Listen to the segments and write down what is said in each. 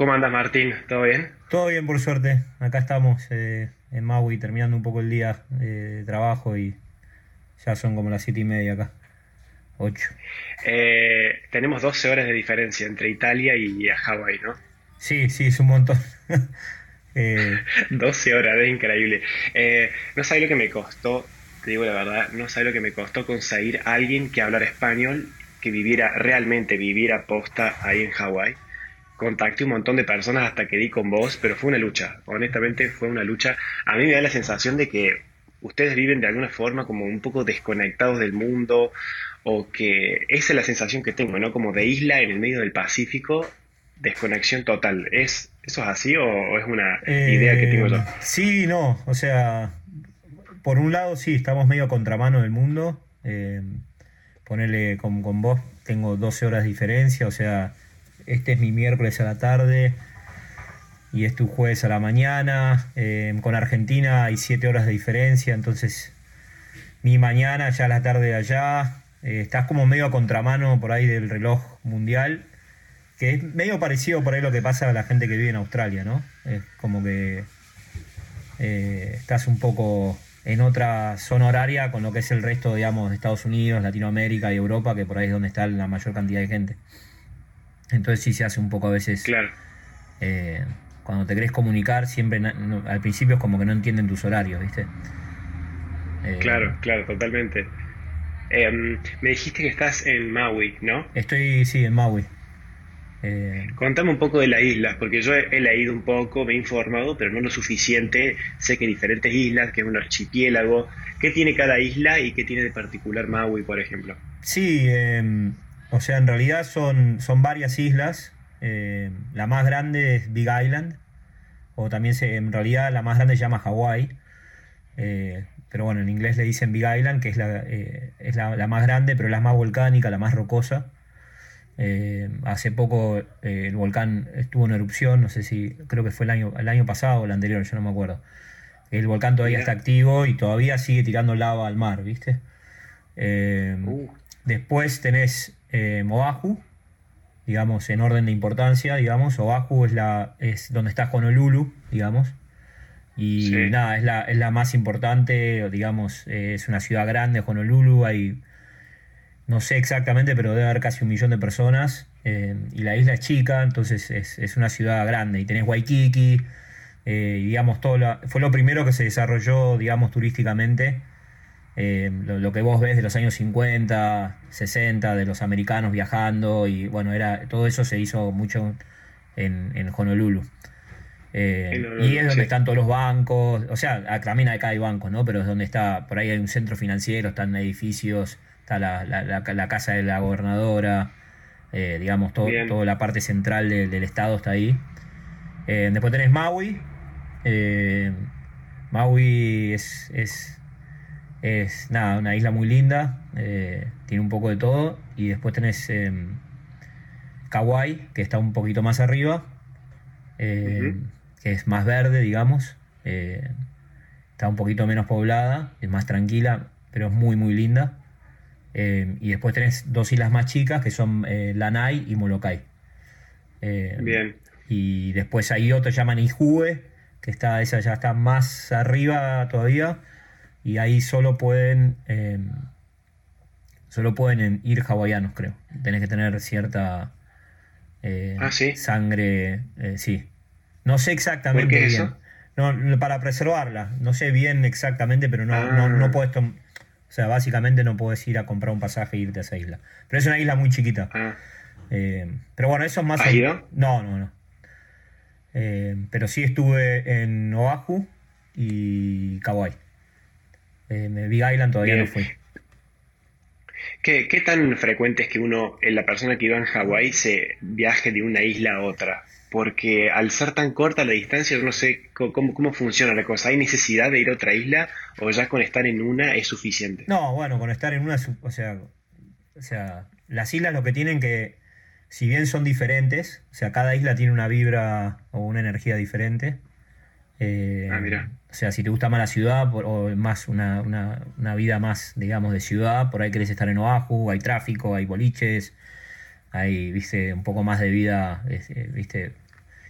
¿Cómo andas, Martín? ¿Todo bien? Todo bien, por suerte. Acá estamos eh, en Maui terminando un poco el día eh, de trabajo y ya son como las siete y media acá. Ocho. Eh, tenemos 12 horas de diferencia entre Italia y Hawái, ¿no? Sí, sí, es un montón. 12 horas, es increíble. no sabes lo que me costó, te digo la verdad, no sabes lo que me costó conseguir a alguien que hablara español, que viviera, realmente viviera posta ahí en Hawái contacté un montón de personas hasta que di con vos, pero fue una lucha, honestamente fue una lucha. A mí me da la sensación de que ustedes viven de alguna forma como un poco desconectados del mundo, o que esa es la sensación que tengo, ¿no? Como de isla en el medio del Pacífico, desconexión total. ¿Es, ¿Eso es así o, es una idea que tengo yo? Eh, sí, no, o sea, por un lado sí, estamos medio contramano del mundo. Eh, ponerle con, con vos, tengo 12 horas de diferencia, o sea, este es mi miércoles a la tarde y es tu jueves a la mañana. Eh, con Argentina hay siete horas de diferencia, entonces mi mañana ya a la tarde de allá. Eh, estás como medio a contramano por ahí del reloj mundial, que es medio parecido por ahí lo que pasa a la gente que vive en Australia, ¿no? Es como que eh, estás un poco en otra zona horaria con lo que es el resto, digamos, de Estados Unidos, Latinoamérica y Europa, que por ahí es donde está la mayor cantidad de gente. Entonces sí se hace un poco a veces... Claro. Eh, cuando te querés comunicar, siempre al principio es como que no entienden tus horarios, ¿viste? Eh, claro, claro, totalmente. Em, me dijiste que estás en Maui, ¿no? Estoy, sí, en Maui. Eh, Contame un poco de la isla, porque yo he, leído un poco, me he informado, pero no lo suficiente. Sé que hay diferentes islas, que es un archipiélago. ¿Qué tiene cada isla y qué tiene de particular Maui, por ejemplo? Sí, eh, o sea, en realidad son, son varias islas. Eh, la más grande es Big Island, o también se, en realidad la más grande se llama Hawaii. Eh, pero bueno, en inglés le dicen Big Island, que es la, eh, es la, más grande, pero la más volcánica, la más rocosa. hace poco el volcán estuvo en erupción, no sé si, creo que fue el año, el año pasado o el anterior, yo no me acuerdo. El volcán todavía está activo y todavía sigue tirando lava al mar, ¿viste? Uh. Después tenés eh, Oahu, digamos, en orden de importancia, digamos. Oahu es, la, es donde está Honolulu, digamos. Y nada, es la, es la más importante, digamos, eh, es una ciudad grande, Honolulu, hay, no sé exactamente, pero debe haber casi un millón de personas. Eh, y la isla es chica, entonces es, una ciudad grande. Y tenés Waikiki, eh, digamos, todo fue lo primero que se desarrolló, digamos, turísticamente eh, lo, que vos ves de los años 50, 60, de los americanos viajando, y bueno, era todo eso se hizo mucho en, en Honolulu. Eh, y es donde están todos los bancos, o sea, también acá hay bancos, ¿no? Pero es donde está, por ahí hay un centro financiero, están edificios, está la, la, casa de la gobernadora, eh, digamos, todo, toda la parte central del estado está ahí. después tenés Maui. Maui es, es es nada, una isla muy linda, eh, tiene un poco de todo. Y después tenés eh, Kauai, que está un poquito más arriba, eh, que es más verde, digamos. Eh, está un poquito menos poblada, es más tranquila, pero es muy, muy linda. y después tenés dos islas más chicas, que son Lanai y Molokai. Bien. Y después hay otro llaman Ihue, que está, esa ya está más arriba todavía y ahí solo pueden em, solo pueden ir hawaianos creo. Tenés que tener cierta eh, ¿Ah, sangre eh, sí. No sé exactamente bien. eso? No, para preservarla. No sé bien exactamente pero no, no, no ah. puedes o sea básicamente no puedes ir a comprar un pasaje e irte a esa isla. Pero es una isla muy chiquita. Ah. eh, pero bueno eso es más ¿Has ido? no no no. Pero sí estuve en Oahu y Kauai eh, Big Island todavía no fui. ¿Qué, tan frecuente es que uno, la persona que iba en Hawái, se viaje de una isla a otra? Porque al ser tan corta la distancia, yo no sé cómo, cómo funciona la cosa. ¿Hay necesidad de ir a otra isla o ya con estar en una es suficiente? No, bueno, con estar en una, o sea, o sea, las islas lo que tienen que, si bien son diferentes, o sea, cada isla tiene una vibra o una energía diferente, eh, ah, mira. O sea, si te gusta más la ciudad o más una, vida más, digamos, de ciudad, por ahí querés estar en Oahu, hay tráfico, hay boliches, hay, viste, un poco más de vida, eh, viste.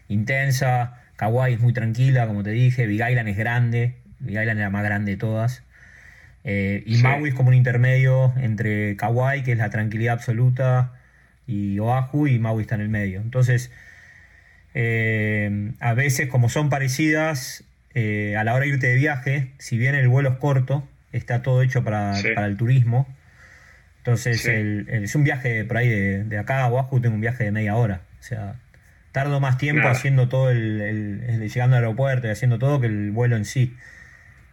intensa. Kauai es muy tranquila, como te dije. Big Island es grande. Big Island es la más grande de todas. Eh, y Maui es como un intermedio entre Kauai, que es la tranquilidad absoluta, y Oahu, y Maui está en el medio. Entonces, eh, a veces, como son parecidas, eh, a la hora de irte de viaje, si bien el vuelo es corto, está todo hecho para, el turismo. Entonces, es un viaje por ahí de, acá a Oahu, tengo un viaje de media hora. O sea, tardo más tiempo haciendo todo el, llegando al aeropuerto y haciendo todo que el vuelo en sí.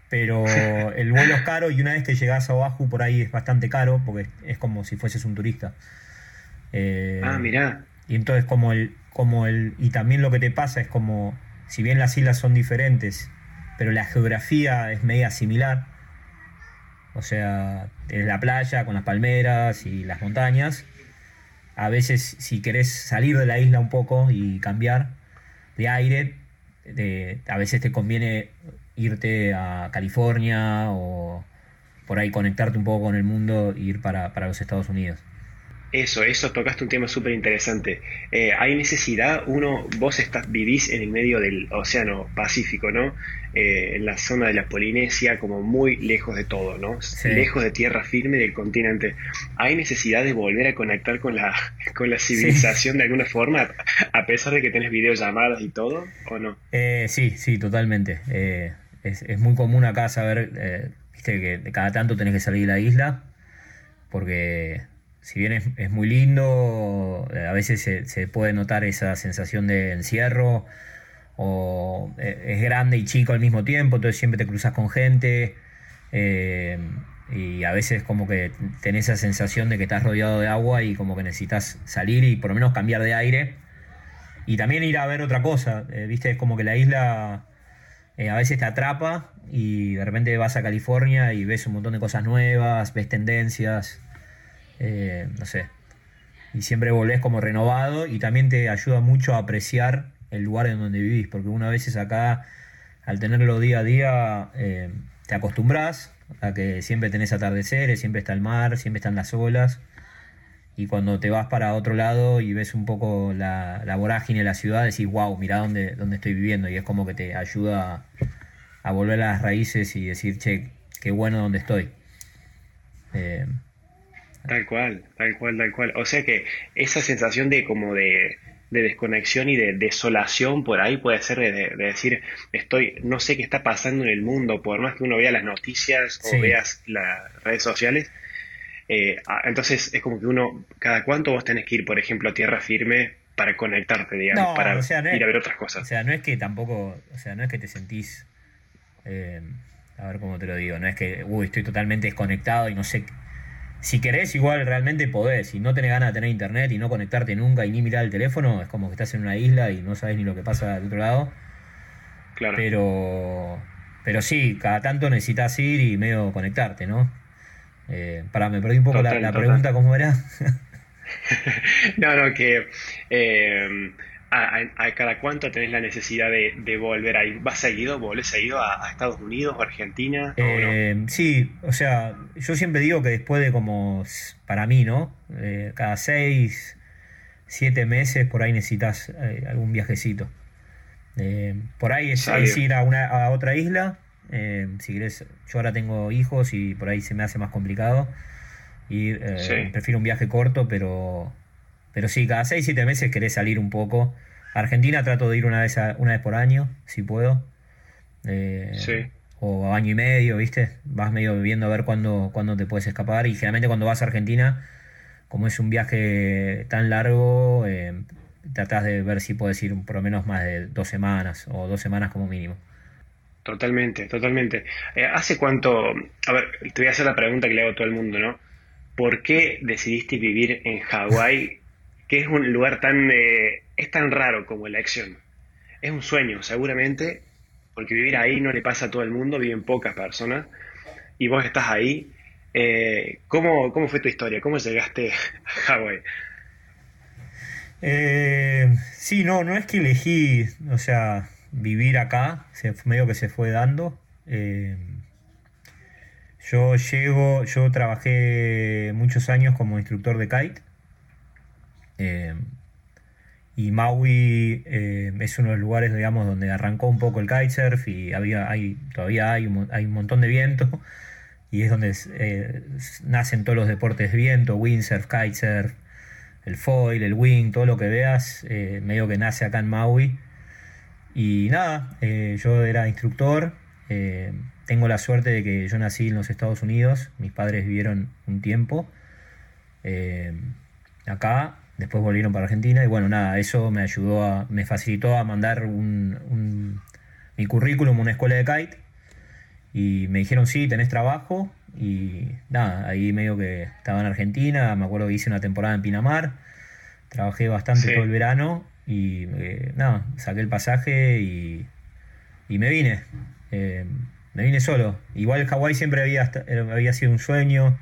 Pero el vuelo es caro y una vez que llegas a Oahu por ahí es bastante caro porque es como si fueses un turista. Eh, ah, mirá. Y entonces como el, como el, y también lo que te pasa es como, si bien las islas son diferentes, pero la geografía es media similar, o sea, es la playa con las palmeras y las montañas, a veces si querés salir de la isla un poco y cambiar de aire, a veces te conviene irte a California o por ahí conectarte un poco con el mundo e ir para, para los Estados Unidos. Eso, eso, tocaste un tema súper interesante. Eh, hay necesidad, uno, vos estás, vivís en el medio del Océano Pacífico, ¿no? Eh, en la zona de la Polinesia, como muy lejos de todo, ¿no? Lejos de tierra firme del continente. ¿Hay necesidad de volver a conectar con la, con la civilización de alguna forma, a pesar de que tenés videollamadas y todo, o no? Eh, sí, sí, totalmente. Es, es, muy común acá saber, viste, que cada tanto tenés que salir de la isla, porque si bien es, muy lindo, eh, a veces se, puede notar esa sensación de encierro, o eh, es grande y chico al mismo tiempo, entonces siempre te cruzas con gente, eh, y a veces como que tenés esa sensación de que estás rodeado de agua y como que necesitas salir y por lo menos cambiar de aire. Y también ir a ver otra cosa, viste, es como que la isla a veces te atrapa y de repente vas a California y ves un montón de cosas nuevas, ves tendencias. Eh, no sé, y siempre volvés como renovado y también te ayuda mucho a apreciar el lugar en donde vivís, porque una vez acá, al tenerlo día a día, eh, te acostumbras a que siempre tenés atardeceres, siempre está el mar, siempre están las olas, y cuando te vas para otro lado y ves un poco la, vorágine de la ciudad, decís, wow, mira dónde, dónde estoy viviendo, y es como que te ayuda a, volver a las raíces y decir, che, qué bueno donde estoy. Eh, Tal cual, tal cual, tal cual. O sea que esa sensación de como de, desconexión y de desolación por ahí puede ser de, decir, estoy, no sé qué está pasando en el mundo, por más que uno vea las noticias o veas las redes sociales. Eh, entonces es como que uno, cada cuánto vos tenés que ir, por ejemplo, a tierra firme para conectarte, digamos, para ir a ver otras cosas. O sea, no es que tampoco, o sea, no es que te sentís, eh, a ver cómo te lo digo, no es que, uy, estoy totalmente desconectado y no sé si querés, igual realmente podés. Si no tenés ganas de tener internet y no conectarte nunca y ni mirar el teléfono, es como que estás en una isla y no sabes ni lo que pasa del otro lado. Claro. Pero, pero sí, cada tanto necesitas ir y medio conectarte, ¿no? Eh, para, me perdí un poco la, pregunta, ¿cómo era? no, no, que eh, a, cada cuánto tenés la necesidad de, volver ahí? ¿Vas seguido? ¿Volvés seguido a, Estados Unidos o Argentina? Eh, sí, o sea, yo siempre digo que después de como, para mí, ¿no? Eh, cada seis, siete meses por ahí necesitas eh, algún viajecito. por ahí es, ir a, una, a otra isla. si querés, yo ahora tengo hijos y por ahí se me hace más complicado. Y prefiero un viaje corto, pero pero sí, cada 6, 7 meses querés salir un poco. Argentina trato de ir una vez, una vez por año, si puedo. Eh, sí. O año y medio, ¿viste? Vas medio viendo a ver cuándo, cuándo te puedes escapar. Y generalmente cuando vas a Argentina, como es un viaje tan largo, eh, tratás de ver si puedes ir por lo menos más de dos semanas o dos semanas como mínimo. Totalmente, totalmente. Eh, ¿Hace cuánto? A ver, te voy a hacer la pregunta que le hago a todo el mundo, ¿no? ¿Por qué decidiste vivir en Hawái que es un lugar tan, eh, es tan raro como elección. Es un sueño, seguramente, porque vivir ahí no le pasa a todo el mundo, viven pocas personas, y vos estás ahí. Eh, ¿cómo, fue tu historia? ¿Cómo llegaste a Hawái? Eh, sí, no, no es que elegí, o sea, vivir acá, se, medio que se fue dando. Yo llego, yo trabajé muchos años como instructor de kite y Maui eh, es uno de los lugares, digamos, donde arrancó un poco el kitesurf y había, todavía hay un, hay un montón de viento y es donde eh, nacen todos los deportes de viento, windsurf, kitesurf, el foil, el wing, todo lo que veas, eh, medio que nace acá en Maui. Y nada, yo era instructor, tengo la suerte de que yo nací en los Estados Unidos, mis padres vivieron un tiempo acá Después volvieron para Argentina y bueno, nada, eso me ayudó a, me facilitó a mandar un, mi currículum a una escuela de kite y me dijeron, sí, tenés trabajo y nada, ahí medio que estaba en Argentina, me acuerdo que hice una temporada en Pinamar, trabajé bastante todo el verano y eh, nada, saqué el pasaje y, y me vine, eh, me vine solo. Igual Hawái siempre había, había sido un sueño.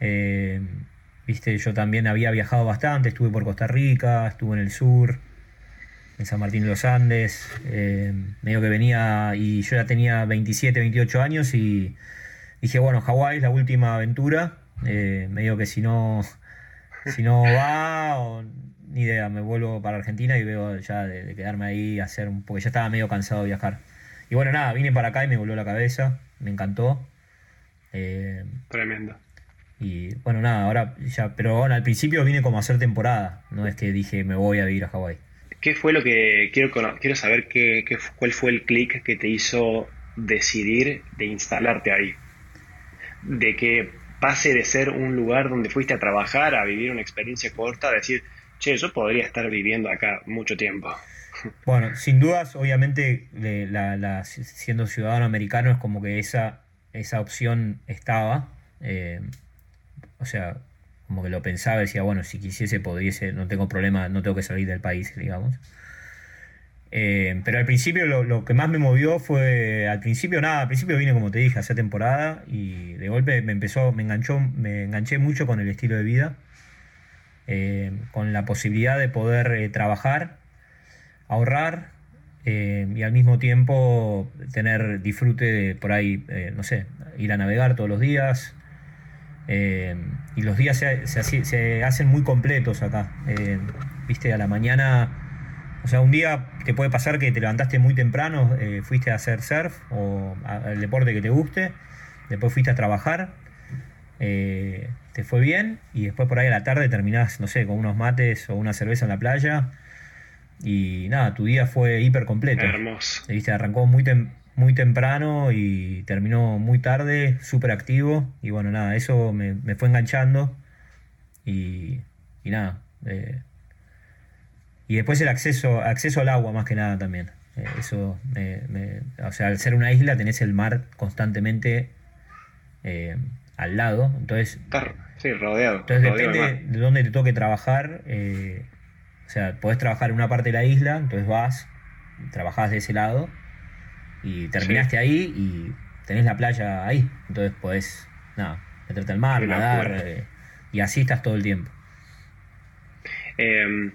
Eh, Viste, yo también había viajado bastante, estuve por Costa Rica, estuve en el sur, en San Martín de los Andes, eh, medio que venía y yo ya tenía 27, 28 años y dije, bueno, Hawái es la última aventura, eh, medio que si no, si no va, ni idea, me vuelvo para Argentina y veo ya de, quedarme ahí, hacer un, porque ya estaba medio cansado de viajar. Y bueno, nada, vine para acá y me volvió la cabeza, me encantó. Eh, Tremendo. Y bueno, nada, ahora ya, pero bueno, al principio vine como a hacer temporada, no es que dije me voy a vivir a Hawái. ¿Qué fue lo que quiero quiero saber qué, qué cuál fue el clic que te hizo decidir de instalarte ahí? De que pase de ser un lugar donde fuiste a trabajar a vivir una experiencia corta, a decir, che, yo podría estar viviendo acá mucho tiempo. Bueno, sin dudas, obviamente, la, siendo ciudadano americano es como que esa, esa opción estaba. Eh, o sea, como que lo pensaba, decía, bueno, si quisiese, podriese, no tengo problema, no tengo que salir del país, digamos. Eh, pero al principio lo, que más me movió fue, al principio nada, al principio vine como te dije, a hacer temporada y de golpe me empezó, me enganchó, me enganché mucho con el estilo de vida, eh, con la posibilidad de poder eh, trabajar, ahorrar y al mismo tiempo tener disfrute de por ahí, no sé, ir a navegar todos los días, eh, y los días se, se, hacen muy completos acá. Eh, viste, a la mañana, o sea, un día te puede pasar que te levantaste muy temprano, eh, fuiste a hacer surf o el deporte que te guste, después fuiste a trabajar, te fue bien y después por ahí a la tarde terminás, no sé, con unos mates o una cerveza en la playa. Y nada, tu día fue hiper completo. Hermoso. ¿Viste? Arrancó muy, temprano muy temprano y terminó muy tarde, súper activo. Y bueno, nada, eso me, fue enganchando. Y, y nada. Eh, y después el acceso, acceso al agua más que nada también. Eh, eso, me, o sea, al ser una isla tenés el mar constantemente eh, al lado. Entonces, sí, rodeado. Entonces depende de dónde te toque trabajar. o sea, podés trabajar en una parte de la isla, entonces vas, trabajás de ese lado y terminaste ahí y tenés la playa ahí. Entonces podés, nada, meterte al mar, nadar eh, y así estás todo el tiempo. Em,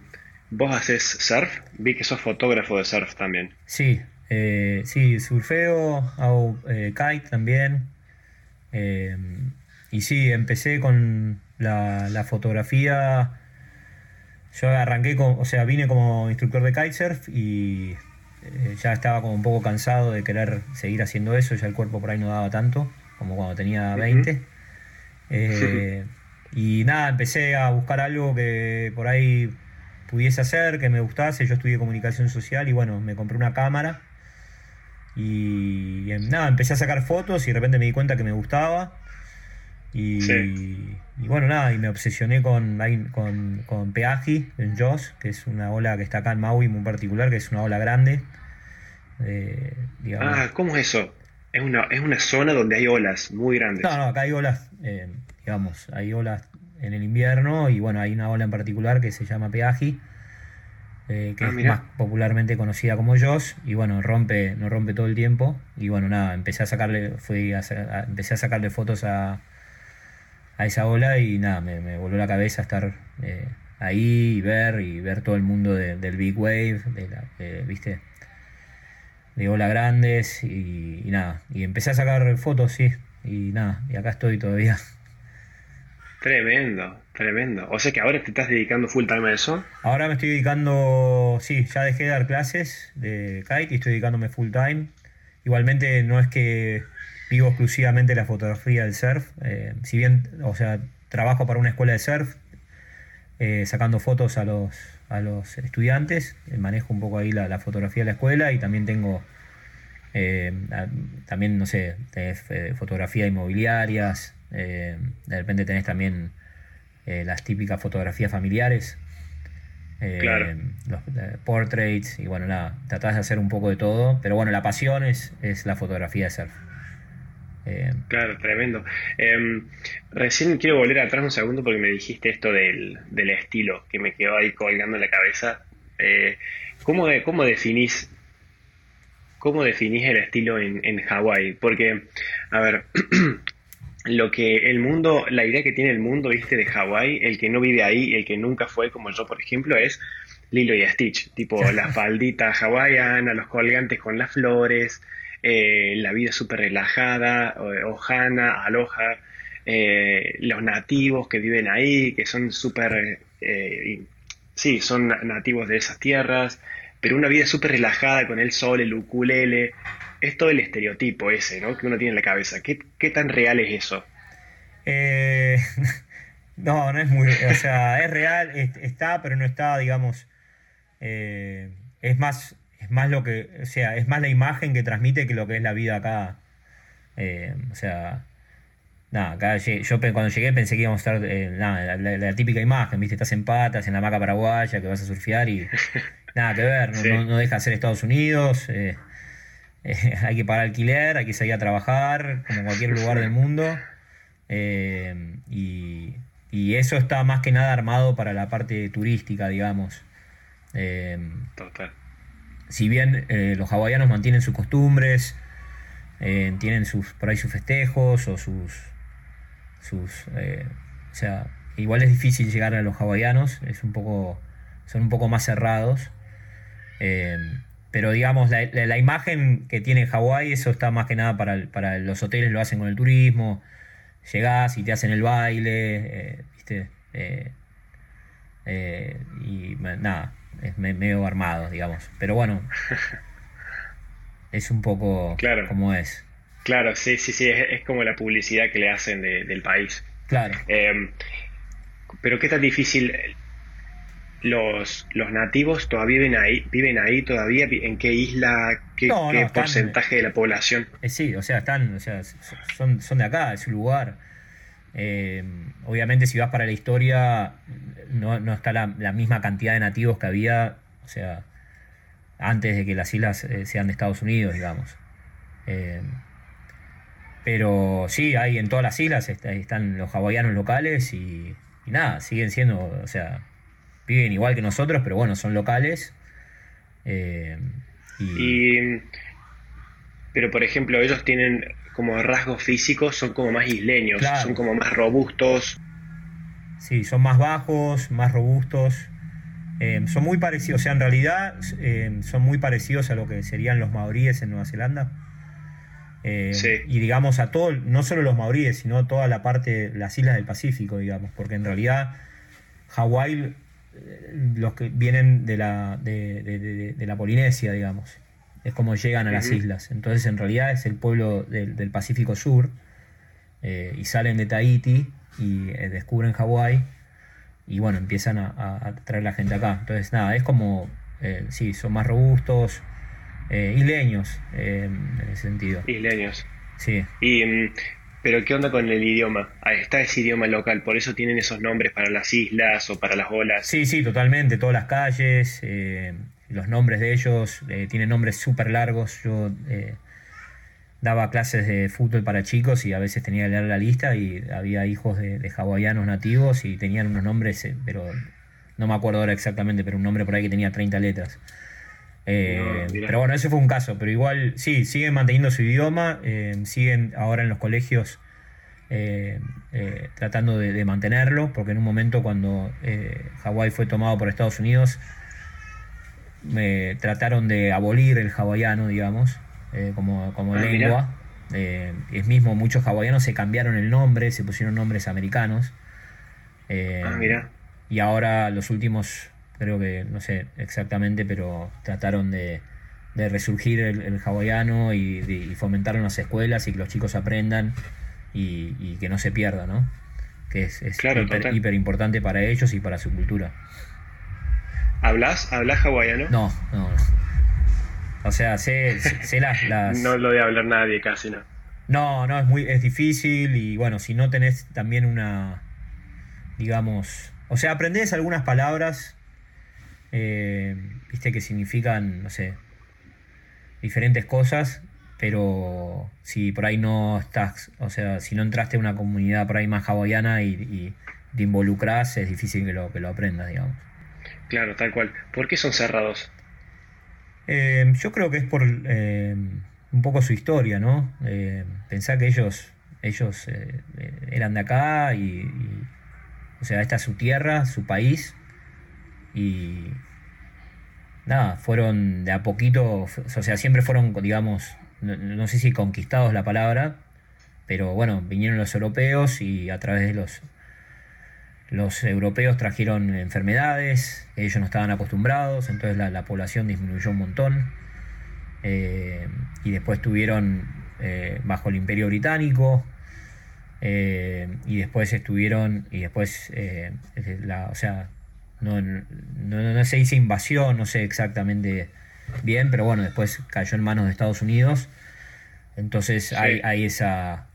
¿Vos haces surf? Vi que sos fotógrafo de surf también. Sí, eh, sí, surfeo, hago eh, kite también. Em, y sí, empecé con la, la, fotografía. Yo arranqué con, o sea, vine como instructor de kitesurf y eh, ya estaba como un poco cansado de querer seguir haciendo eso, ya el cuerpo por ahí no daba tanto como cuando tenía 20. Eh, y nada, empecé a buscar algo que por ahí pudiese hacer, que me gustase. Yo estudié comunicación social y bueno, me compré una cámara. Y, nada, empecé a sacar fotos y de repente me di cuenta que me gustaba. Y, bueno, nada, y me obsesioné con, con, con Peaji en Joss, que es una ola que está acá en Maui muy particular, que es una ola grande. Eh, ah, ¿cómo es eso? Es una, es una zona donde hay olas muy grandes. No, no, acá hay olas, eh, digamos, hay olas en el invierno y bueno, hay una ola en particular que se llama Peaji. Eh, que ah, es más popularmente conocida como Joss, y bueno, rompe, no rompe todo el tiempo, y bueno, nada, empecé a sacarle, fui a, empecé a sacarle fotos a, a esa ola y nada, me, volvió la cabeza estar eh, ahí y ver y ver todo el mundo del Big Wave, de la, ¿viste? De ola grandes y, nada. Y empecé a sacar fotos, sí, y nada, y acá estoy todavía. Tremendo, Tremendo. O sea que ahora te estás dedicando full time a eso. Ahora me estoy dedicando, sí, ya dejé de dar clases de kite y estoy dedicándome full time. Igualmente no es que vivo exclusivamente la fotografía del surf. Eh, si bien, o sea, trabajo para una escuela de surf, eh, sacando fotos a los, a los estudiantes, eh, manejo un poco ahí la, fotografía de la escuela y también tengo, también, no sé, tenés fotografía inmobiliarias, de repente tenés también las típicas fotografías familiares. los portraits y bueno, nada, tratás de hacer un poco de todo, pero bueno, la pasión es, es la fotografía de surf. Eh, claro, tremendo. Em, recién quiero volver atrás un segundo porque me dijiste esto del, estilo que me quedó ahí colgando en la cabeza. Eh, ¿cómo, ¿Cómo definís cómo definís el estilo en, en Hawái? Porque, a ver, lo que el mundo, la idea que tiene el mundo, viste, de Hawái, el que no vive ahí, el que nunca fue, como yo, por ejemplo, es Lilo y Stitch, tipo la faldita hawaiana, los colgantes con las flores, eh, la vida súper relajada, Ohana, Aloha, eh, los nativos que viven ahí, que son súper, eh, sí, son nativos de esas tierras, pero una vida súper relajada con el sol, el ukulele, es todo el estereotipo ese, ¿no? Que uno tiene en la cabeza. ¿Qué, tan real es eso? no, no es muy, o sea, es real, está, pero no está, digamos, es más es más lo que, o sea, es más la imagen que transmite que lo que es la vida acá. Eh, o sea, nada, acá yo cuando llegué pensé que íbamos a estar, eh, nada, la, típica imagen, viste, estás en patas, en la maca paraguaya, que vas a surfear y nada que ver, no, deja de ser Estados Unidos, eh, hay que pagar alquiler, hay que salir a trabajar, como en cualquier lugar del mundo. y, y eso está más que nada armado para la parte turística, digamos. Total si bien eh, los hawaianos mantienen sus costumbres, eh, tienen sus, por ahí sus festejos o sus... sus eh, o sea, igual es difícil llegar a los hawaianos, es un poco, son un poco más cerrados. pero digamos, la, imagen que tiene Hawái, eso está más que nada para, para los hoteles, lo hacen con el turismo. Llegás y te hacen el baile, ¿viste? y nada, es medio armado, digamos. Pero bueno, es un poco claro. como es. Claro, sí, sí, sí, es, como la publicidad que le hacen del país. Claro. Em, pero qué tan difícil los, los nativos todavía viven ahí, viven ahí todavía, en qué isla, qué, porcentaje de la población. Eh, sí, o sea, están, o sea, son, son de acá, es su lugar. Eh, obviamente si vas para la historia no, está la, misma cantidad de nativos que había, o sea, antes de que las islas eh, sean de Estados Unidos, digamos. Eh, pero sí, hay en todas las islas están los hawaianos locales y, nada, siguen siendo, o sea, viven igual que nosotros, pero bueno, son locales. y... Pero por ejemplo, ellos tienen como rasgos físicos son como más isleños, son como más robustos. Sí, son más bajos, más robustos. Eh, son muy parecidos, o sea, en realidad eh, son muy parecidos a lo que serían los maoríes en Nueva Zelanda. Eh, y digamos a todo, no solo los maoríes, sino toda la parte, las islas del Pacífico, digamos, porque en realidad Hawái, los que vienen de la, de la Polinesia, digamos es como llegan a las islas. Entonces en realidad es el pueblo del, Pacífico Sur eh, y salen de Tahiti y eh, descubren Hawái y bueno, empiezan a, traer la gente acá. Entonces nada, es como, eh, sí, son más robustos, isleños en ese sentido. Isleños. Sí. Y, mm, pero ¿qué onda con el idioma? Ahí está ese idioma local, por eso tienen esos nombres para las islas o para las olas. Sí, sí, totalmente, todas las calles, los nombres de ellos eh, tienen nombres súper largos. Yo eh, daba clases de fútbol para chicos y a veces tenía que leer la lista y había hijos de, hawaianos nativos y tenían unos nombres, eh, pero no me acuerdo ahora exactamente, pero un nombre por ahí que tenía 30 letras. pero bueno, ese fue un caso, pero igual sí, siguen manteniendo su idioma, siguen ahora en los colegios tratando de, de, mantenerlo, porque en un momento cuando Hawái fue tomado por Estados Unidos, me trataron de abolir el hawaiano, digamos, eh, como, como ah, lengua. Eh, es mismo, muchos hawaianos se cambiaron el nombre, se pusieron nombres americanos. ah, mira. Y ahora los últimos, creo que, no sé exactamente, pero trataron de, resurgir el, hawaiano y, fomentar en las escuelas y que los chicos aprendan y, que no se pierda, ¿no? Que es, hiper, importante para ellos y para su cultura. ¿Hablas? ¿Hablas hawaiano? No, no. O sea, sé, sé, las, No lo debe hablar nadie casi, ¿no? No, no, es muy es difícil y bueno, si no tenés también una, digamos, o sea, aprendés algunas palabras, eh, viste, que significan, no sé, diferentes cosas, pero si por ahí no estás, o sea, si no entraste en una comunidad por ahí más hawaiana y, te involucras, es difícil que lo, que lo aprendas, digamos. Claro, tal cual. ¿Por qué son cerrados? Eh, yo creo que es por eh, un poco su historia, ¿no? Eh, pensar que ellos, ellos eran de acá y, o sea, esta es su tierra, su país y nada, fueron de a poquito, o sea, siempre fueron, digamos, no sé si conquistados la palabra, pero bueno, vinieron los europeos y a través de los los europeos trajeron enfermedades, ellos no estaban acostumbrados, entonces la, población disminuyó un montón. Eh, y después estuvieron eh, bajo el imperio británico. Eh, y después estuvieron, y después, la, o sea, no, no, se dice invasión, no sé exactamente bien, pero bueno, después cayó en manos de Estados Unidos. Entonces hay, hay esa,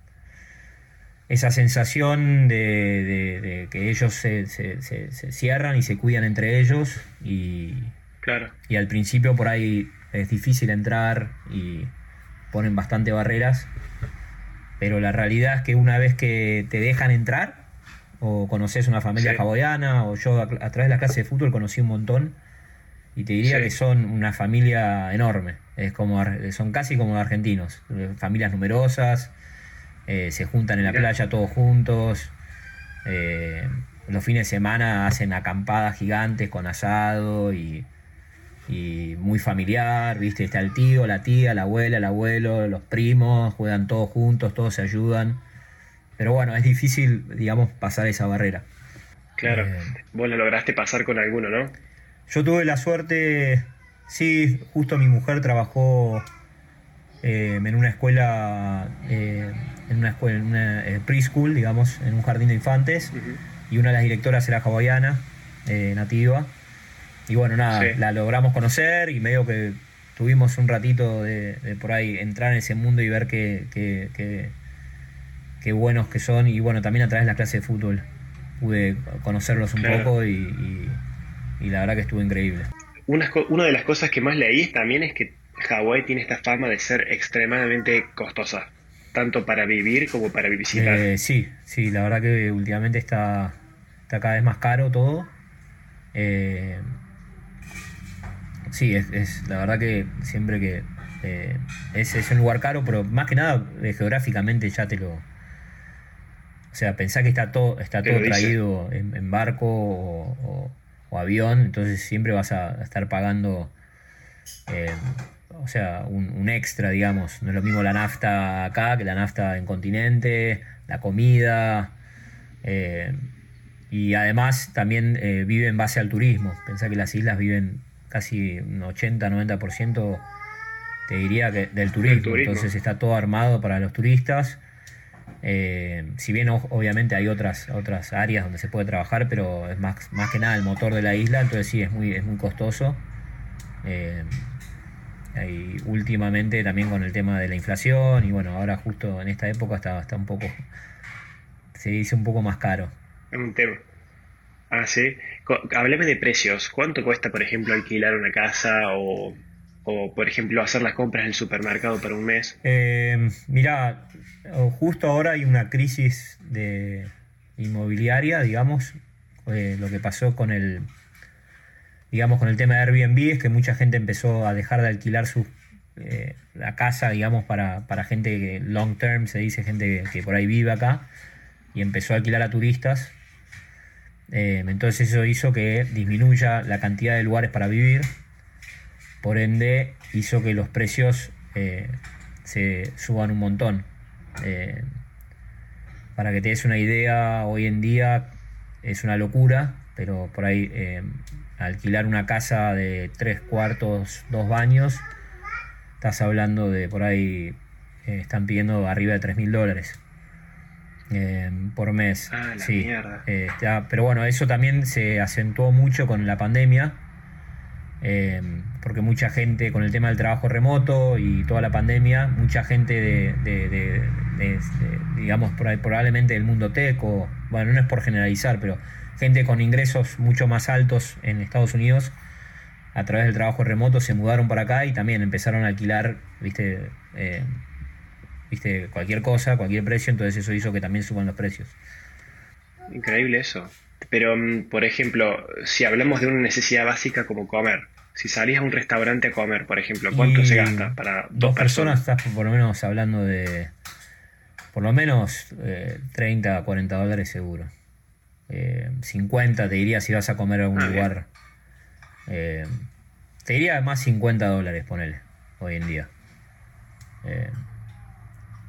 esa sensación de, que ellos se, cierran y se cuidan entre ellos y, claro. y al principio por ahí es difícil entrar y ponen bastante barreras, pero la realidad es que una vez que te dejan entrar o conoces una familia sí. o yo a, través de la clase de fútbol conocí un montón y te diría que son una familia enorme, es como son casi como argentinos, familias numerosas eh, se juntan en la playa todos juntos. Eh, los fines de semana hacen acampadas gigantes con asado y, muy familiar, ¿viste? Está el tío, la tía, la abuela, el abuelo, los primos, juegan todos juntos, todos se ayudan. Pero bueno, es difícil, digamos, pasar esa barrera. Claro, eh, vos lo lograste pasar con alguno, ¿no? Yo tuve la suerte, sí, justo mi mujer trabajó en una escuela en una escuela, en una eh, preschool, digamos, en un jardín de infantes, y una de las directoras era hawaiana, eh, nativa. Y bueno, nada, la logramos conocer y medio que tuvimos un ratito de, por ahí entrar en ese mundo y ver qué, qué, qué, buenos que son. Y bueno, también a través de la clase de fútbol pude conocerlos un poco y, y, la verdad que estuvo increíble. Una, una de las cosas que más leí también es que Hawái tiene esta fama de ser extremadamente costosa tanto para vivir como para visitar. Eh, sí, sí, la verdad que últimamente está, está cada vez más caro todo. Eh, sí, es, la verdad que siempre que eh, es, es, un lugar caro, pero más que nada geográficamente ya te lo... O sea, pensá que está todo, está todo traído en, barco o, avión, entonces siempre vas a estar pagando o sea, un, extra, digamos. No es lo mismo la nafta acá que la nafta en continente, la comida. Eh, y además también eh, vive en base al turismo. Pensá que las islas viven casi un 80-90%, te diría que del turismo. Entonces está todo armado para los turistas. Eh, si bien obviamente hay otras, otras áreas donde se puede trabajar, pero es más, más que nada el motor de la isla, entonces sí, es muy, es muy costoso. Y últimamente también con el tema de la inflación y bueno, ahora justo en esta época está, está un poco, se dice un poco más caro. Un tema. Ah, sí. Háblame de precios. ¿Cuánto cuesta, por ejemplo, alquilar una casa o, o por ejemplo, hacer las compras en el supermercado para un mes? Eh, mira, justo ahora hay una crisis de inmobiliaria, digamos, eh, lo que pasó con el digamos, con el tema de Airbnb es que mucha gente empezó a dejar de alquilar su, eh, la casa, digamos, para, para gente long term, se dice, gente que, por ahí vive acá, y empezó a alquilar a turistas. Eh, entonces eso hizo que disminuya la cantidad de lugares para vivir, por ende hizo que los precios eh, se suban un montón. para que te des una idea, hoy en día es una locura, pero por ahí alquilar una casa de tres cuartos, dos baños, estás hablando de por ahí, eh, están pidiendo arriba de tres mil dólares. por mes. Ah, la sí. mierda. pero bueno, eso también se acentuó mucho con la pandemia eh, porque mucha gente con el tema del trabajo remoto y toda la pandemia, mucha gente de, digamos, por ahí, probablemente del mundo tech, o, bueno, no es por generalizar, pero gente con ingresos mucho más altos en Estados Unidos, a través del trabajo remoto se mudaron para acá y también empezaron a alquilar, viste, eh, viste, cualquier cosa, cualquier precio, entonces eso hizo que también suban los precios. Increíble eso. Pero, mm, por ejemplo, si hablamos de una necesidad básica como comer, si salís a un restaurante a comer, por ejemplo, ¿cuánto se gasta para dos, personas? Estás por lo menos hablando de, por lo menos 30 a 40 dólares seguro. 50 eh, te diría si vas a comer a algún ah, lugar. Eh, te diría más 50 dólares, ponele, hoy en día. Eh,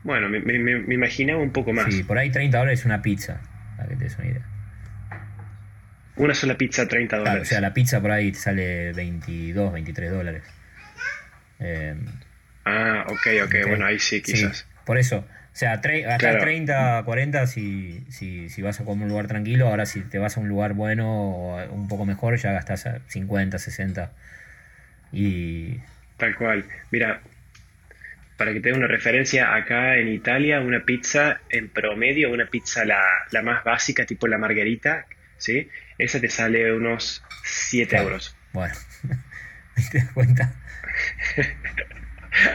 bueno, me, me, imaginaba un poco más. Sí, por ahí 30 dólares una pizza, para que te des una idea. Una sola pizza 30 dólares. o sea, la pizza por ahí te sale 22, 23 dólares. Eh, ah, ok, ok, bueno, ahí sí, quizás. por eso, o sea, hasta 30, 40 si, si, si vas a comer un lugar tranquilo, ahora si te vas a un lugar bueno o un poco mejor, ya gastas 50, 60. Y... Tal cual. Mira, para que te dé una referencia, acá en Italia una pizza en promedio, una pizza la, la más básica, tipo la margarita, ¿sí? Esa te sale unos 7 euros. Bueno, ahí te das cuenta.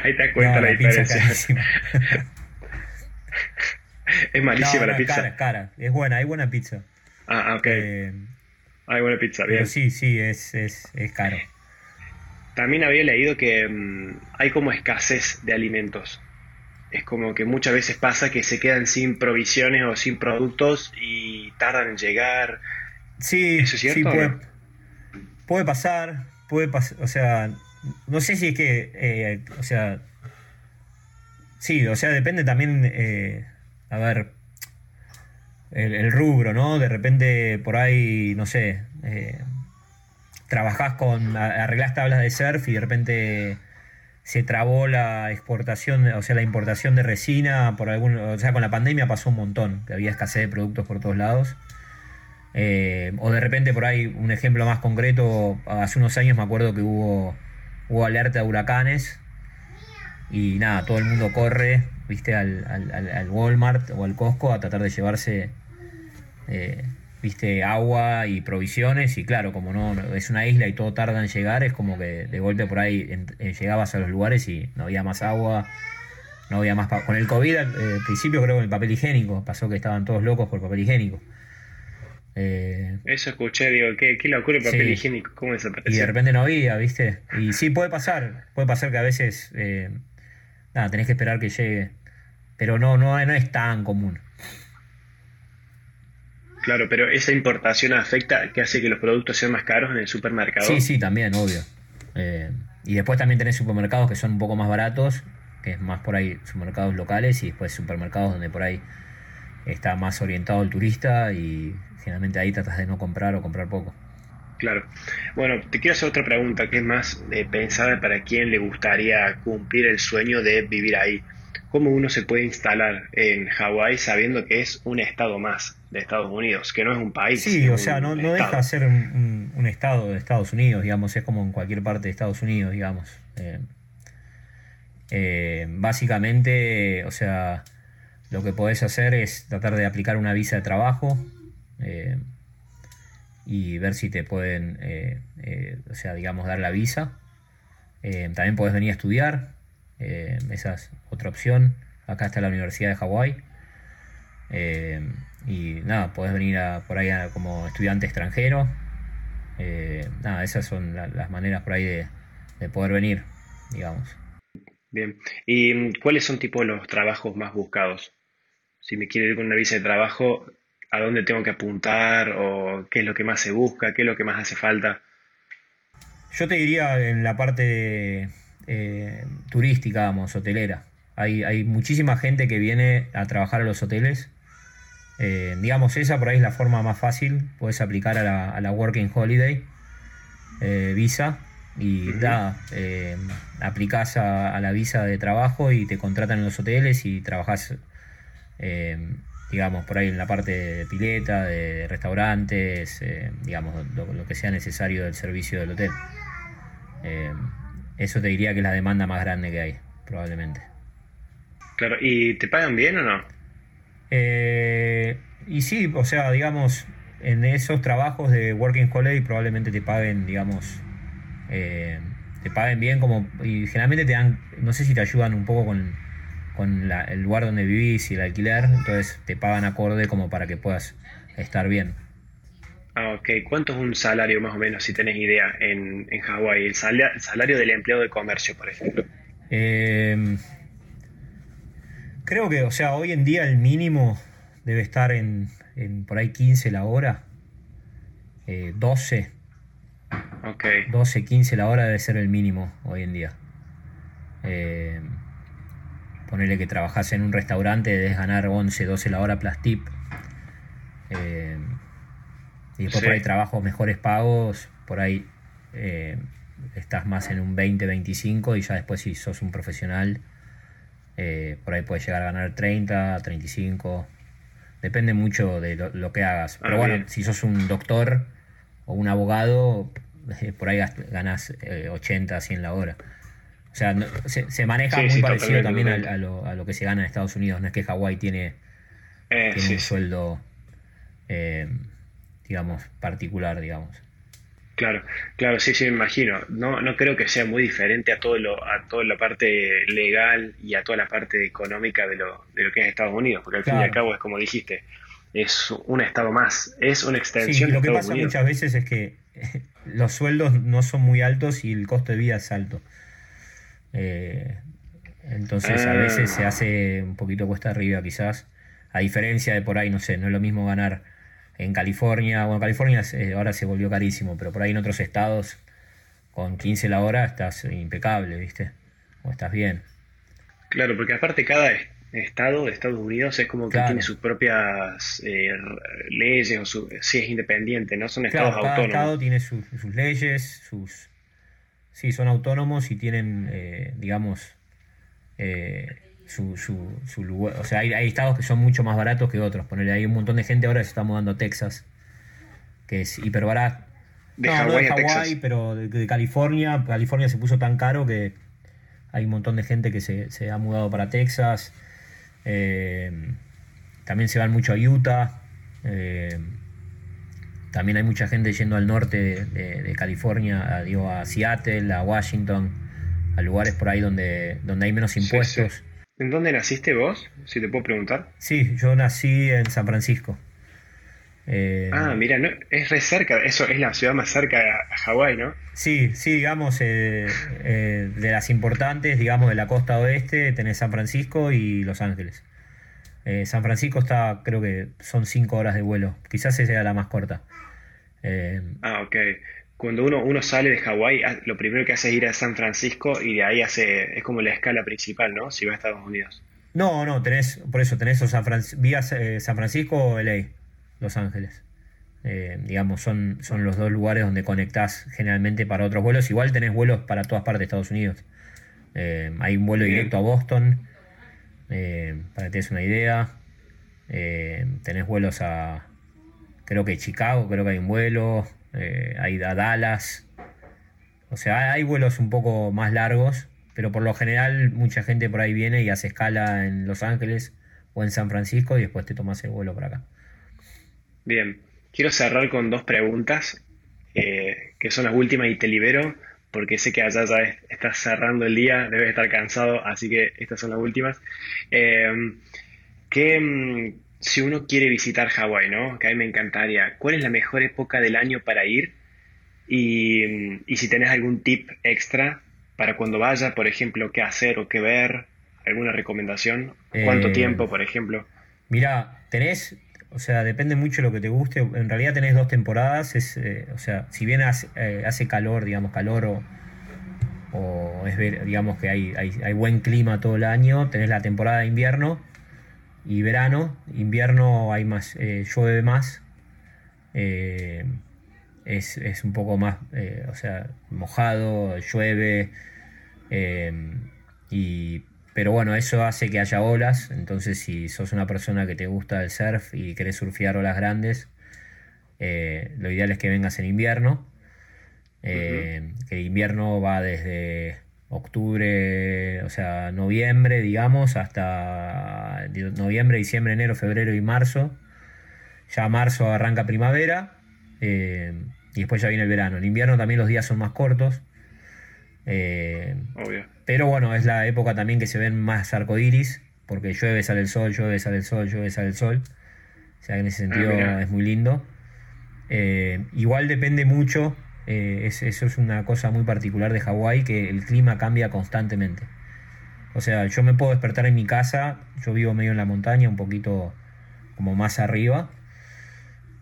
ahí te das cuenta la, diferencia. es malísima la pizza. Cara, cara, es buena, hay buena pizza. Ah, ah ok. Eh, hay buena pizza, bien. Pero sí, sí, es, es, es caro. También había leído que mm, hay como escasez de alimentos. Es como que muchas veces pasa que se quedan sin provisiones o sin productos y tardan en llegar. Sí, sí puede, puede pasar, puede pasar, o sea, no sé si es que, eh, o sea, sí, o sea, depende también, eh, a ver, el, rubro, ¿no? De repente por ahí, no sé, eh, trabajás con, arreglás tablas de surf y de repente se trabó la exportación, o sea, la importación de resina por algún, o sea, con la pandemia pasó un montón, que había escasez de productos por todos lados. Eh, o de repente por ahí, un ejemplo más concreto, hace unos años me acuerdo que hubo, hubo alerta de huracanes y nada, todo el mundo corre, viste, al, al, Walmart o al Costco a tratar de llevarse eh, viste, agua y provisiones y claro, como no es una isla y todo tarda en llegar, es como que de golpe por ahí llegabas a los lugares y no había más agua, no había más... Con el COVID al principio creo que el papel higiénico, pasó que estaban todos locos por papel higiénico. Eh, Eso escuché, digo, qué, qué locura el papel higiénico, ¿cómo desapareció? Y de repente no había, ¿viste? Y sí, puede pasar, puede pasar que a veces, eh, nada, tenés que esperar que llegue, pero no, no, no es tan común. Claro, pero esa importación afecta, que hace que los productos sean más caros en el supermercado. Sí, sí, también, obvio. Eh, y después también tenés supermercados que son un poco más baratos, que es más por ahí supermercados locales y después supermercados donde por ahí está más orientado el turista y generalmente ahí tratas de no comprar o comprar poco. Claro. Bueno, te quiero hacer otra pregunta que es más eh, pensada para quien le gustaría cumplir el sueño de vivir ahí. ¿Cómo uno se puede instalar en Hawái sabiendo que es un estado más de Estados Unidos, que no es un país? Sí, o sea, no, deja de ser un, estado de Estados Unidos, digamos, es como en cualquier parte de Estados Unidos, digamos. Eh, eh, básicamente, o sea, lo que podés hacer es tratar de aplicar una visa de trabajo eh, y ver si te pueden, o sea, digamos, dar la visa. también podés venir a estudiar, eh, esa es otra opción. Acá está la Universidad de Hawái. Eh, y nada, podés venir a, por ahí como estudiante extranjero. Eh, nada, esas son las maneras por ahí de, poder venir, digamos. Bien. ¿Y cuáles son tipo los trabajos más buscados? Si me quiero ir con una visa de trabajo, ¿a dónde tengo que apuntar? ¿O qué es lo que más se busca? ¿Qué es lo que más hace falta? Yo te diría en la parte eh, turística, vamos, hotelera. Hay, hay muchísima gente que viene a trabajar a los hoteles Eh, digamos, esa por ahí es la forma más fácil. Puedes aplicar a la, Working Holiday eh, Visa y da, eh, aplicás a, la visa de trabajo y te contratan en los hoteles y trabajas, digamos, por ahí en la parte de pileta, de restaurantes, digamos, lo, que sea necesario del servicio del hotel. eso te diría que es la demanda más grande que hay, probablemente. Claro, ¿y te pagan bien o no? Eh, y sí, o sea, digamos, en esos trabajos de Working Holiday probablemente te paguen, digamos, eh, te paguen bien como y generalmente te dan, no sé si te ayudan un poco con, el lugar donde vivís y el alquiler, entonces te pagan acorde como para que puedas estar bien. Ah, ok. ¿Cuánto es un salario más o menos, si tenés idea, en, en Hawái? El, salario del empleado de comercio, por ejemplo. Eh, Creo que, o sea, hoy en día el mínimo debe estar en, por ahí 15 la hora. 12. Ok. 12, 15 la hora debe ser el mínimo hoy en día. Eh, ponerle que trabajas en un restaurante, debes ganar 11, 12 la hora plus tip. Eh, y después por ahí trabajos mejores pagos, por ahí eh, estás más en un 20, 25 y ya después si sos un profesional eh, por ahí puedes llegar a ganar 30, 35. Depende mucho de lo, que hagas. Pero ah, bueno, si sos un doctor o un abogado, por ahí ganas 80, 100 la hora. O sea, se, maneja muy parecido también a, lo, que se gana en Estados Unidos. No es que Hawái tiene, eh, un sueldo, digamos, particular, digamos. Claro, claro, sí, sí, me imagino. No, no creo que sea muy diferente a todo lo, a toda la parte legal y a toda la parte económica de lo, de lo que es Estados Unidos, porque al fin y al cabo es como dijiste, es un estado más, es una extensión. Sí, lo que pasa muchas veces es que los sueldos no son muy altos y el costo de vida es alto. Eh, entonces a veces se hace un poquito cuesta arriba quizás, a diferencia de por ahí, no sé, no es lo mismo ganar en California, bueno, California eh, ahora se volvió carísimo, pero por ahí en otros estados con 15 la hora estás impecable, ¿viste? O estás bien. Claro, porque aparte cada estado de Estados Unidos es como que tiene sus propias eh, leyes, o su, si es independiente, ¿no? Son estados cada autónomos. estado tiene sus leyes, sus... Sí, son autónomos y tienen, eh, digamos, su, su, su lugar. O sea, hay, estados que son mucho más baratos que otros. Ponerle, hay un montón de gente ahora que se está mudando a Texas, que es hiper barato. De no, no de Hawái, pero de, California. California se puso tan caro que hay un montón de gente que se, ha mudado para Texas. Eh, también se van mucho a Utah. Eh, también hay mucha gente yendo al norte de, California, a, digo, a Seattle, a Washington, a lugares por ahí donde, donde hay menos impuestos. ¿En dónde naciste vos? Si te puedo preguntar. Sí, yo nací en San Francisco. Eh, ah, mira, no, es re cerca, eso es la ciudad más cerca a Hawái, ¿no? Sí, sí, digamos, eh, eh, de las importantes, digamos, de la costa oeste, tenés San Francisco y Los Ángeles. San Francisco está, creo que son cinco horas de vuelo, quizás sea la más corta. Ah, ok cuando uno, uno sale de Hawái, ah, lo primero que hace es ir a San Francisco y de ahí hace, es como la escala principal, ¿no? Si va a Estados Unidos. No, no, tenés, por eso tenés San vía eh, San Francisco o LA, Los Ángeles. Eh, digamos, son, son los dos lugares donde conectás generalmente para otros vuelos. Igual tenés vuelos para todas partes de Estados Unidos. Eh, hay un vuelo directo a Boston, para que te des una idea. tenés vuelos a, creo que Chicago, creo que hay un vuelo eh, hay a Dallas. O sea, hay vuelos un poco más largos, pero por lo general mucha gente por ahí viene y hace escala en Los Ángeles o en San Francisco y después te tomas el vuelo para acá. Bien, quiero cerrar con dos preguntas, eh, que son las últimas y te libero, porque sé que allá ya estás cerrando el día, debes estar cansado, así que estas son las últimas. Eh, ¿qué, mm, si uno quiere visitar Hawái, ¿no? Que a mí me encantaría, ¿cuál es la mejor época del año para ir? Y, si tenés algún tip extra para cuando vaya, por ejemplo, qué hacer o qué ver, alguna recomendación, cuánto eh, tiempo, por ejemplo. Mira, tenés, o sea, depende mucho de lo que te guste. En realidad tenés dos temporadas, es, eh, o sea, si bien hace, eh, hace, calor, digamos, calor o, o es ver, digamos que hay, hay, hay buen clima todo el año, tenés la temporada de invierno y verano. Invierno hay más, eh, llueve más. Eh, es, es, un poco más, eh, o sea, mojado, llueve. y, pero bueno, eso hace que haya olas. Entonces, si sos una persona que te gusta el surf y querés surfear olas grandes, lo ideal es que vengas en invierno. Que invierno va desde octubre, o sea, noviembre, digamos, hasta noviembre, diciembre, enero, febrero y marzo. Ya marzo arranca primavera eh, y después ya viene el verano. En invierno también los días son más cortos. Eh, Obvio. Pero bueno, es la época también que se ven más arcoíris, porque llueve, sale el sol, llueve, sale el sol, llueve, sale el sol. O sea que en ese sentido ah, es muy lindo. Eh, igual depende mucho eh, eso es una cosa muy particular de Hawái, que el clima cambia constantemente. O sea, yo me puedo despertar en mi casa, yo vivo medio en la montaña, un poquito como más arriba.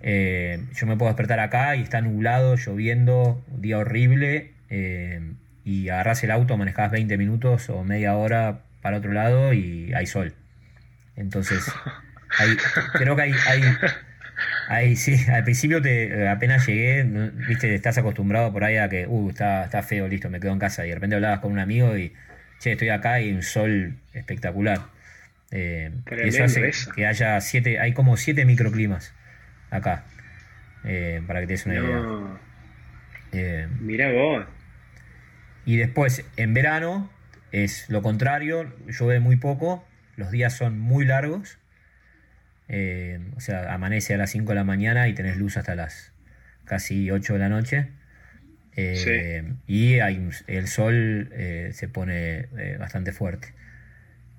Eh, yo me puedo despertar acá y está nublado, lloviendo, un día horrible, eh, y agarras el auto, manejas 20 minutos o media hora para otro lado y hay sol. Entonces, creo que hay, hay Ahí sí, al principio te, apenas llegué, viste, estás acostumbrado por ahí a que, uh, está, está feo, listo, me quedo en casa. Y de repente hablabas con un amigo y, che, estoy acá y un sol espectacular. Eh, eso hace que haya siete, hay como siete microclimas acá, eh, para que te des una idea. Eh, Mira vos. Y después, en verano, es lo contrario, llueve muy poco, los días son muy largos eh, o sea, amanece a las 5 de la mañana y tenés luz hasta las casi 8 de la noche. Eh, y hay, el sol eh, se pone bastante fuerte.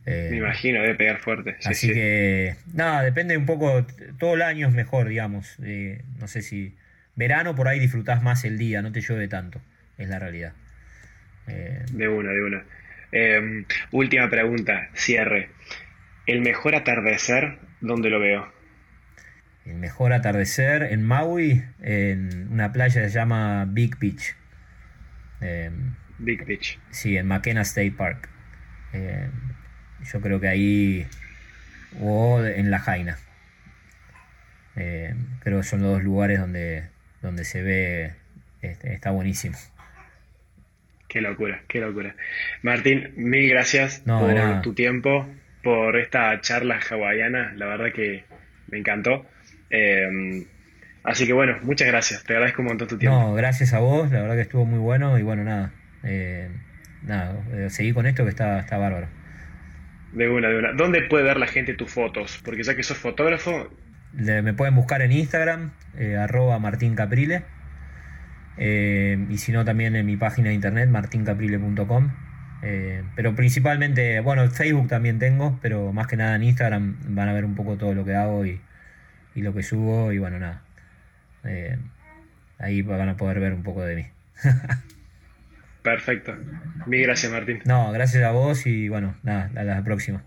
Me imagino, debe pegar fuerte. así que, nada, depende un poco, todo el año es mejor, digamos. no sé si verano por ahí disfrutás más el día, no te llueve tanto, es la realidad. de una, de una. Última pregunta, cierre. ¿El mejor atardecer ¿Dónde lo veo? El mejor atardecer en Maui, en una playa que se llama Big Beach. Em, Big Beach. Sí, en McKenna State Park. Em, yo creo que ahí. O en La Jaina. Em, creo que son los dos lugares donde, donde se ve. Este, está buenísimo. Qué locura, qué locura. Martín, mil gracias por tu tiempo, por esta charla hawaiana, la verdad que me encantó. Eh, así que bueno, muchas gracias, te agradezco un montón tu tiempo. No, gracias a vos, la verdad que estuvo muy bueno y bueno, nada, eh, nada, eh, seguí con esto que está, está bárbaro. De una, de una. ¿Dónde puede ver la gente tus fotos? Porque ya que sos fotógrafo... me pueden buscar en Instagram, arroba Martín Caprile. y si no, también en mi página de internet, martincaprile.com. Eh, pero principalmente, bueno, Facebook también tengo, pero más que nada en Instagram van a ver un poco todo lo que hago y, lo que subo y bueno, nada. Eh, ahí van a poder ver un poco de mí. Perfecto. Mil gracias, Martín. No, gracias a vos y bueno, nada, a la próxima.